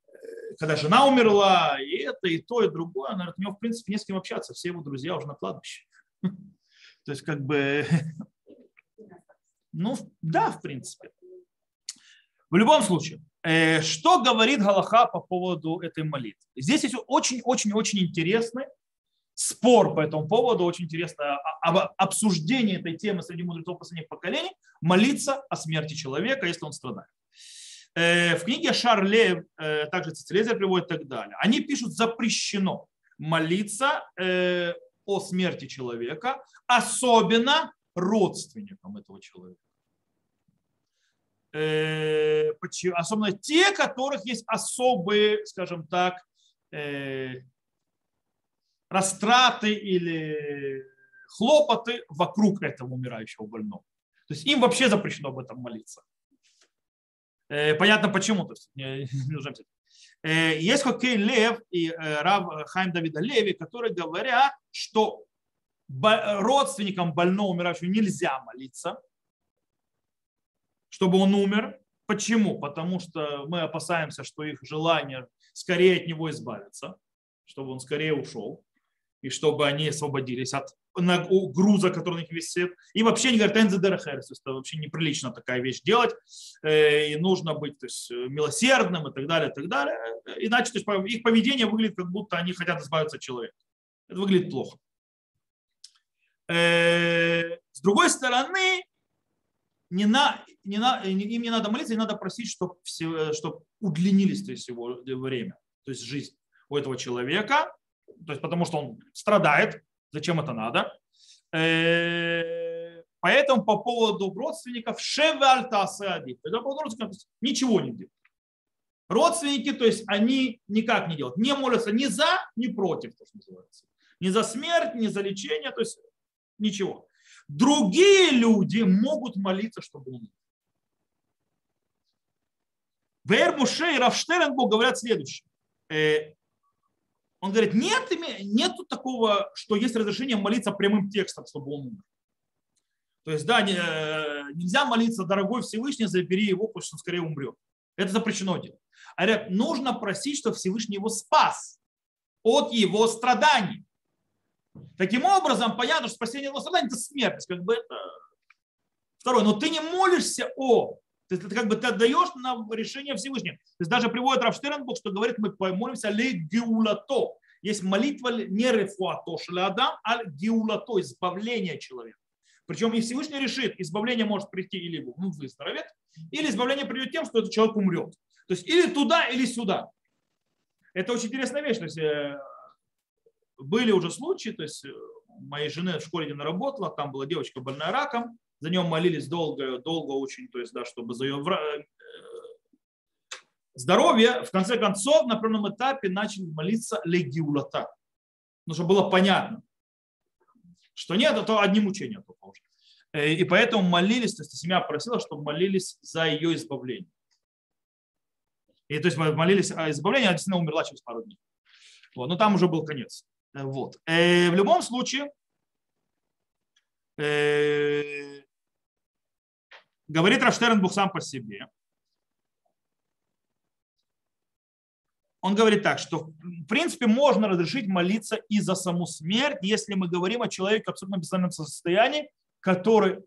э, когда жена умерла, и это, и то, и другое, он говорит, у него в принципе не с кем общаться, все его друзья уже на кладбище. (laughs) То есть как бы, (laughs) ну да, в принципе. В любом случае, Э, что говорит Галаха по поводу этой молитвы? Здесь есть очень-очень-очень интересный спор по этому поводу, очень интересное обсуждение этой темы среди мудрецов последних поколений, молиться о смерти человека, если он страдает. Э, в книге Шарле, э, также Цицелезер приводит и так далее, они пишут запрещено молиться о смерти человека, особенно родственникам этого человека. Особенно те, у которых есть особые, скажем так, растраты или хлопоты вокруг этого умирающего больного. То есть им вообще запрещено об этом молиться. Э, понятно почему. То есть, не, (laughs) э, есть Хокей Лев и э, Рав Хайм Давида Леви, которые говорят, что родственникам больного умирающего нельзя молиться, чтобы он умер. Почему? Потому что мы опасаемся, что их желание скорее от него избавиться, чтобы он скорее ушел, и чтобы они освободились от груза, который на них висит. И вообще не говорят энзедерахерс, это вообще неприлично такая вещь делать, э, и нужно быть то есть, милосердным и так далее, и так далее. Иначе то есть, их поведение выглядит, как будто они хотят избавиться от человека. Это выглядит плохо. Э, с другой стороны, не на, не на, им не надо молиться, им надо просить, чтобы, чтобы удлинились то есть, его время, то есть жизнь у этого человека, то есть потому что он страдает, Зачем это надо? Э, поэтому по поводу родственников шевальтасади. По поводу ничего не делают. Родственники, то есть они никак не делают. Не молятся ни за, ни против, то, что называется. Ни за смерть, ни за лечение, то есть ничего. Другие люди могут молиться, чтобы он Вер Муше и Рафштеренбург говорят следующее. Э, он говорит, нет, нету такого, что есть разрешение молиться прямым текстом, чтобы он умер. То есть, да, э, нельзя молиться, дорогой Всевышний, забери его, пусть он скорее умрет. Это запрещено делать. А говорят, нужно просить, чтобы Всевышний его спас от его страданий. Таким образом, понятно, что спасение его страданий – это смерть. Как бы это... Второе, но ты не молишься о есть это как бы ты отдаешь на решение Всевышнего. То есть даже приводит Рафштеренбук, что говорит, мы помолимся ле геулато. Есть молитва не рефуато шлядам, а геулато, избавление человека. Причем и Всевышний решит, избавление может прийти или он выздоровеет, или избавление придет тем, что этот человек умрет. То есть или туда, или сюда. Это очень интересная вещь. То есть, э, были уже случаи, то есть э, моей жены в школе, где она работала, там была девочка больная раком, за нее молились долго, долго очень, то есть, да, чтобы за ее э, здоровье. В конце концов, на определенном этапе начали молиться легиулата. Ну, чтобы было понятно, что нет, это одни мучения только уже. Э, и поэтому молились, то есть семья просила, чтобы молились за ее избавление. И то есть молились о избавлении, она действительно умерла через пару дней. Вот, но там уже был конец. Э, вот. В любом случае, Говорит Рафштернбух сам по себе. Он говорит так, что в принципе можно разрешить молиться и за саму смерть, если мы говорим о человеке в абсолютно бессознательном состоянии, который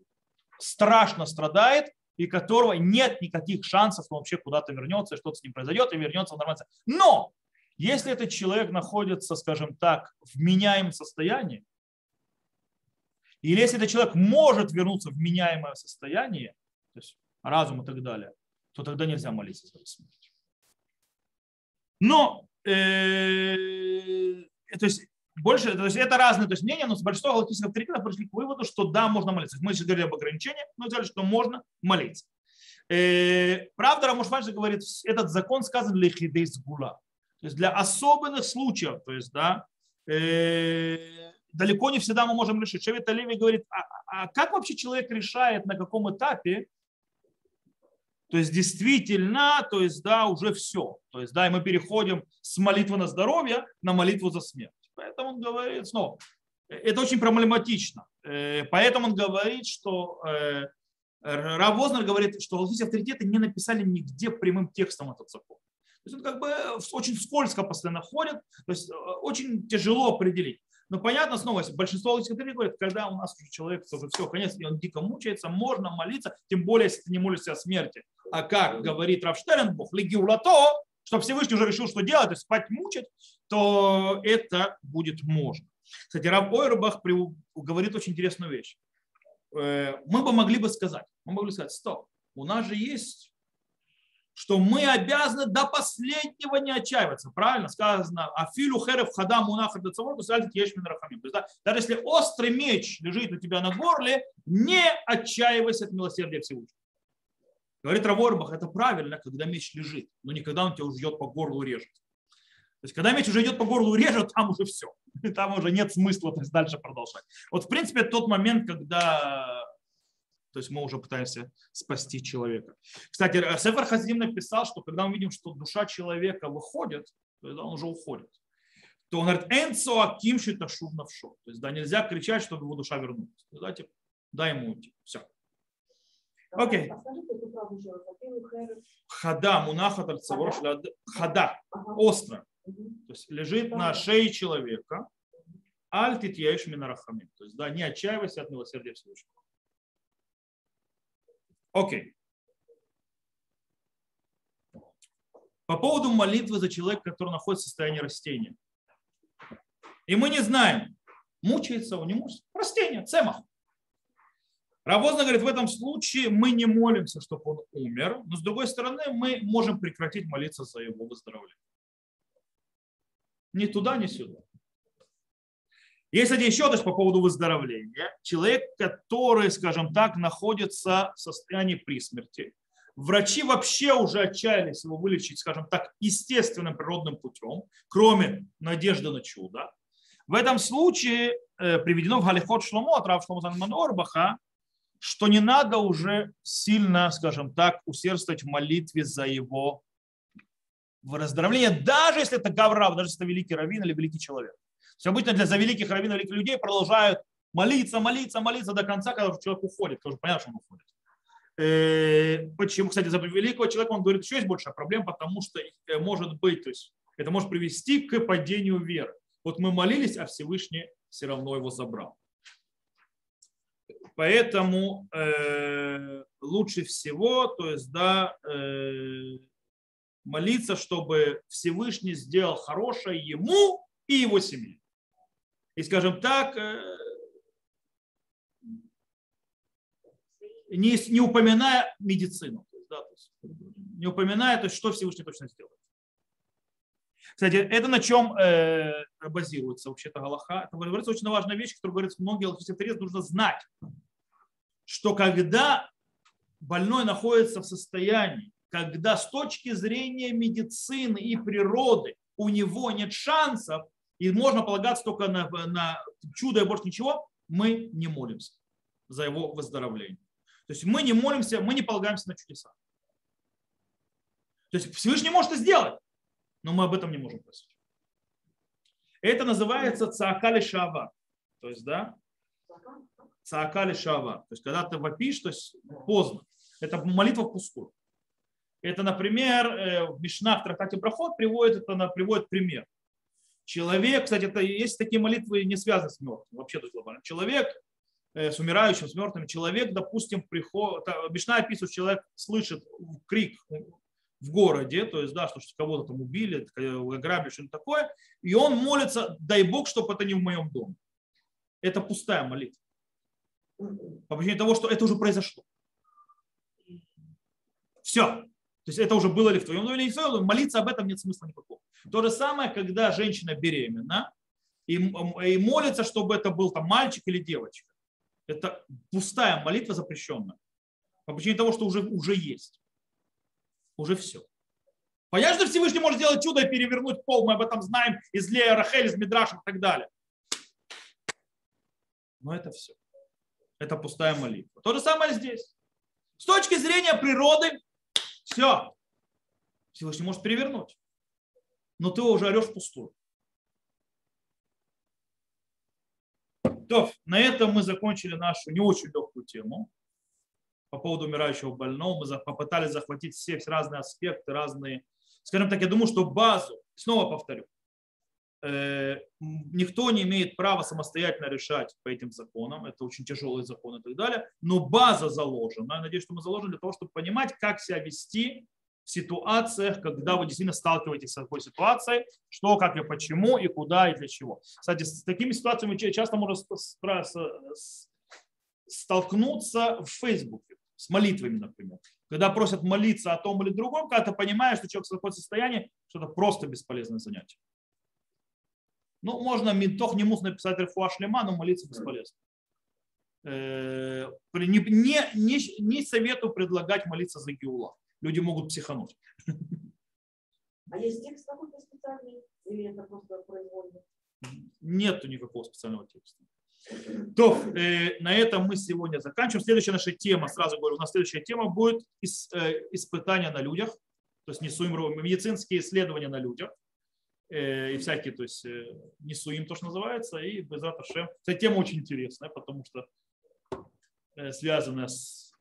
страшно страдает и которого нет никаких шансов, что он вообще куда-то вернется, что-то с ним произойдет и вернется в нормальное Но если этот человек находится, скажем так, в меняемом состоянии, или если этот человек может вернуться в меняемое состояние, то есть разум и так далее, то тогда нельзя молиться за смерть. Но э, то есть больше, то есть это разные то есть мнения, но с большинства галактических авторитетов пришли к выводу, что да, можно молиться. Мы сейчас говорили об ограничениях, но сказали, что можно молиться. Э, правда, Рамушванши говорит, этот закон сказан для хидейс гула. То есть для особенных случаев, то есть, да, э, далеко не всегда мы можем решить. Шевит Оливий говорит, а, а как вообще человек решает, на каком этапе то есть действительно, то есть да, уже все. То есть да, и мы переходим с молитвы на здоровье на молитву за смерть. Поэтому он говорит снова, это очень проблематично. Э, поэтому он говорит, что э, Рав Вознер говорит, что галактические авторитеты не написали нигде прямым текстом этот закон. То есть он как бы очень скользко постоянно ходит, то есть э, очень тяжело определить. Но понятно, снова, большинство логических говорит, когда у нас уже человек уже все, конец, и он дико мучается, можно молиться, тем более, если ты не молишься о смерти. А как говорит Рафштеренбух, легиулато, что Всевышний уже решил, что делать, то есть спать мучить, то это будет можно. Кстати, Рав Ойрбах говорит очень интересную вещь. Э, мы бы могли бы сказать, мы могли сказать, стоп, у нас же есть что мы обязаны до последнего не отчаиваться. Правильно сказано, афилю херев хада мунаха децавор, ешмин рахамим. То есть, да, даже если острый меч лежит у тебя на горле, не отчаивайся от милосердия Всевышнего. Говорит Раворбах, это правильно, когда меч лежит, но не когда он тебя уже идет по горлу режет. То есть, когда меч уже идет по горлу режет, там уже все. (laughs) Там уже нет смысла то есть, дальше продолжать. Вот, в принципе, тот момент, когда то есть мы уже пытаемся спасти человека. Кстати, Сефер Хазим написал, что когда мы видим, что душа человека выходит, то есть он уже уходит, то он говорит, энцо аким шиташув навшо. То есть да, нельзя кричать, чтобы его душа вернулась. Да, типа, дай ему уйти. Все. Окей. Хада, мунаха хада, остро. То есть лежит на шее человека. Альтит яиш минарахамим. То есть да, не отчаивайся от милосердия Всевышнего. Окей. По поводу молитвы за человека, который находится в состоянии растения. И мы не знаем, мучается он, не мучается. Растение, цемах. Равозна говорит, в этом случае мы не молимся, чтобы он умер, но с другой стороны мы можем прекратить молиться за его выздоровление. Ни туда, ни сюда. Есть, кстати, еще даже по поводу выздоровления. Человек, который, скажем так, находится в состоянии при смерти, врачи вообще уже отчаялись его вылечить, скажем так, естественным природным путем, кроме надежды на чудо. В этом случае э, приведено в Галихот Шломо от Рав Шломо Орбаха, что не надо уже сильно, скажем так, усердствовать в молитве за его выздоровление, даже если это Гаврав, даже если это великий раввин или великий человек. Все обычно для за великих раввинов, великих людей продолжают молиться, молиться, молиться до конца, когда человек уходит. Тоже понятно, что он уходит. Э, почему, кстати, за великого человека он говорит, еще есть большая проблема, потому что э, может быть, то есть это может привести к падению веры. Вот мы молились, а Всевышний все равно его забрал. Поэтому э, лучше всего, то есть, да, э, молиться, чтобы Всевышний сделал хорошее ему и его семье и, скажем так, э, не, не упоминая медицину, да, то есть, не упоминая, то есть, что Всевышний точно сделает. Кстати, это на чем э, базируется вообще-то Галаха. Это говорится очень важная вещь, которую говорится многие авторитеты, нужно знать, что когда больной находится в состоянии, когда с точки зрения медицины и природы у него нет шансов, и можно полагаться только на, на чудо и больше ничего, мы не молимся за его выздоровление. То есть мы не молимся, мы не полагаемся на чудеса. То есть Всевышний может это сделать, но мы об этом не можем просить. Это называется цаакали шава. То есть, да, цаакали шава. То есть, когда ты вопишь, то есть поздно. Это молитва впустую. Это, например, э, в Мишнах в трактате Брахот приводит, это приводит пример. Человек, кстати, это есть такие молитвы, не связаны с мертвым, вообще тут глобально. Человек э, с умирающим, с мертвым, человек, допустим, приход, Мишна описывает, человек слышит крик в городе, то есть, да, что кого-то там убили, ограбили, что-то такое, и он молится, дай Бог, чтобы это не в моем доме. Это пустая молитва. По причине того, что это уже произошло. Все. То есть это уже было ли в твоем доме или не в твоем доме, молиться об этом нет смысла никакого. То же самое, когда женщина беременна и, и молится, чтобы это был там мальчик или девочка. Это пустая молитва запрещенная. По причине того, что уже, уже есть. Уже все. Понятно, что Всевышний может сделать чудо и перевернуть пол, мы об этом знаем из Лея Рахель, из Мидраша и так далее. Но это все. Это пустая молитва. То же самое здесь. С точки зрения природы, все. Всевышний может перевернуть но ты уже орешь впустую. То, на этом мы закончили нашу не очень легкую тему по поводу умирающего больного. Мы попытались захватить все, все разные аспекты, разные. Скажем так, я думаю, что базу, снова повторю, никто не имеет права самостоятельно решать по этим законам. Это очень тяжелые законы и так далее. Но база заложена. Я надеюсь, что мы заложили для того, чтобы понимать, как себя вести ситуациях, когда вы действительно сталкиваетесь с такой ситуацией, что, как и почему, и куда, и для чего. Кстати, с такими ситуациями часто можно столкнуться в Фейсбуке, с молитвами, например. Когда просят молиться о том или другом, когда ты понимаешь, что человек в таком состоянии, что это просто бесполезное занятие. Ну, можно митох не мус написать рефуа шлема, но молиться бесполезно. Э, не, не, не, не советую предлагать молиться за Геула. Люди могут психануть. А есть текст какой-то специальный? Или это просто произвольно? Нету никакого специального текста. То, э, на этом мы сегодня заканчиваем. Следующая наша тема, сразу говорю, у нас следующая тема будет ис, э, испытания на людях, то есть несуим, медицинские исследования на людях и всякие, то есть э, несуим то, что называется, и без Шем. Эта тема очень интересная, потому что э, связанная с...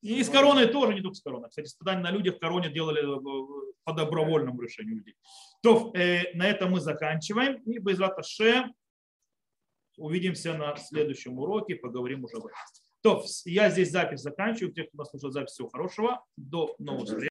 И с короной тоже, не только с короной. Кстати, испытания на людях в короне делали э, по добровольному решению людей. То, э, на этом мы заканчиваем. И без Шем Увидимся на следующем уроке, поговорим уже об этом. То, я здесь запись заканчиваю. Те, кто нас слушает запись, всего хорошего. До новых встреч.